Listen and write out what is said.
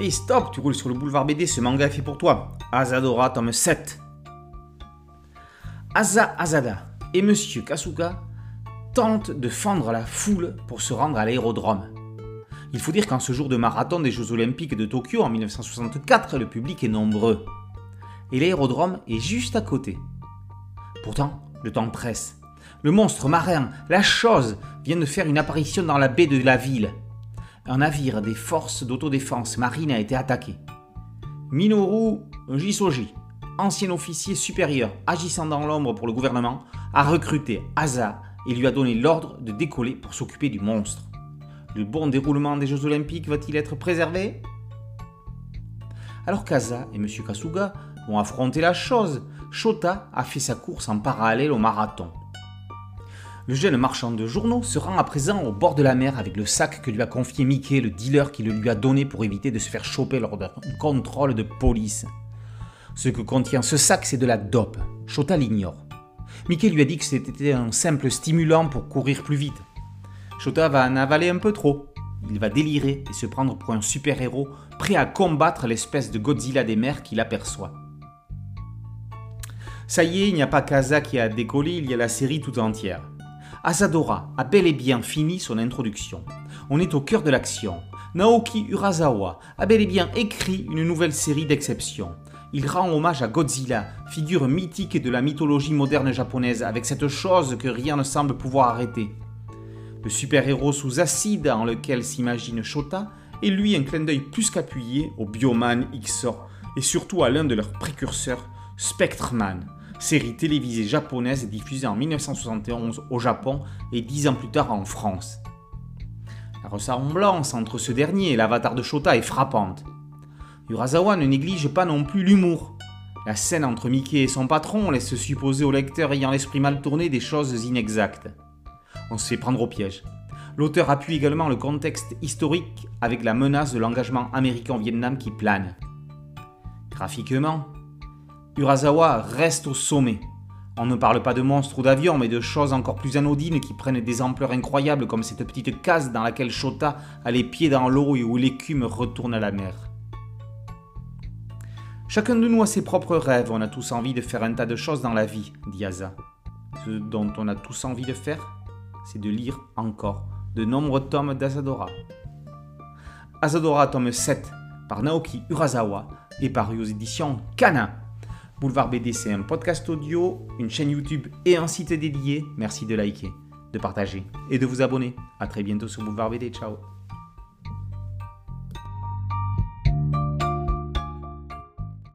Hey stop, tu roules sur le boulevard BD, ce manga est fait pour toi. Azadora, tome 7. Asa Azada et Monsieur Kasuga tentent de fendre la foule pour se rendre à l'aérodrome. Il faut dire qu'en ce jour de marathon des Jeux Olympiques de Tokyo en 1964, le public est nombreux. Et l'aérodrome est juste à côté. Pourtant, le temps presse. Le monstre marin, la chose, vient de faire une apparition dans la baie de la ville un navire des forces d'autodéfense marine a été attaqué. Minoru Jisoji, ancien officier supérieur agissant dans l'ombre pour le gouvernement, a recruté Asa et lui a donné l'ordre de décoller pour s'occuper du monstre. Le bon déroulement des Jeux Olympiques va-t-il être préservé? Alors qu'Asa et M. Kasuga vont affronter la chose, Shota a fait sa course en parallèle au marathon. Le jeune marchand de journaux se rend à présent au bord de la mer avec le sac que lui a confié Mickey, le dealer qui le lui a donné pour éviter de se faire choper lors d'un contrôle de police. Ce que contient ce sac, c'est de la dope. Shota l'ignore. Mickey lui a dit que c'était un simple stimulant pour courir plus vite. Shota va en avaler un peu trop. Il va délirer et se prendre pour un super-héros prêt à combattre l'espèce de Godzilla des mers qu'il aperçoit. Ça y est, il n'y a pas Kaza qui a décollé, il y a la série tout entière. Asadora a bel et bien fini son introduction. On est au cœur de l'action. Naoki Urasawa a bel et bien écrit une nouvelle série d'exceptions. Il rend hommage à Godzilla, figure mythique de la mythologie moderne japonaise, avec cette chose que rien ne semble pouvoir arrêter. Le super-héros sous acide en lequel s'imagine Shota est lui un clin d'œil plus qu'appuyé au Bioman XOR et surtout à l'un de leurs précurseurs, Spectreman, série télévisée japonaise diffusée en 1971 au Japon et dix ans plus tard en France. La ressemblance entre ce dernier et l'avatar de Shota est frappante. Urasawa ne néglige pas non plus l'humour. La scène entre Mickey et son patron laisse supposer au lecteur ayant l'esprit mal tourné des choses inexactes. On se fait prendre au piège. L'auteur appuie également le contexte historique avec la menace de l'engagement américain au Vietnam qui plane. Graphiquement, Urasawa reste au sommet. On ne parle pas de monstres ou d'avions, mais de choses encore plus anodines qui prennent des ampleurs incroyables comme cette petite case dans laquelle Shota a les pieds dans l'eau et où l'écume retourne à la mer. Chacun de nous a ses propres rêves, on a tous envie de faire un tas de choses dans la vie, dit Asa. Ce dont on a tous envie de faire, c'est de lire encore de nombreux tomes d'Asadora. Asadora tome 7 par Naoki Urasawa et paru aux éditions Kana. Boulevard BD, c'est un podcast audio, une chaîne YouTube et un site dédié. Merci de liker, de partager et de vous abonner. A très bientôt sur Boulevard BD. Ciao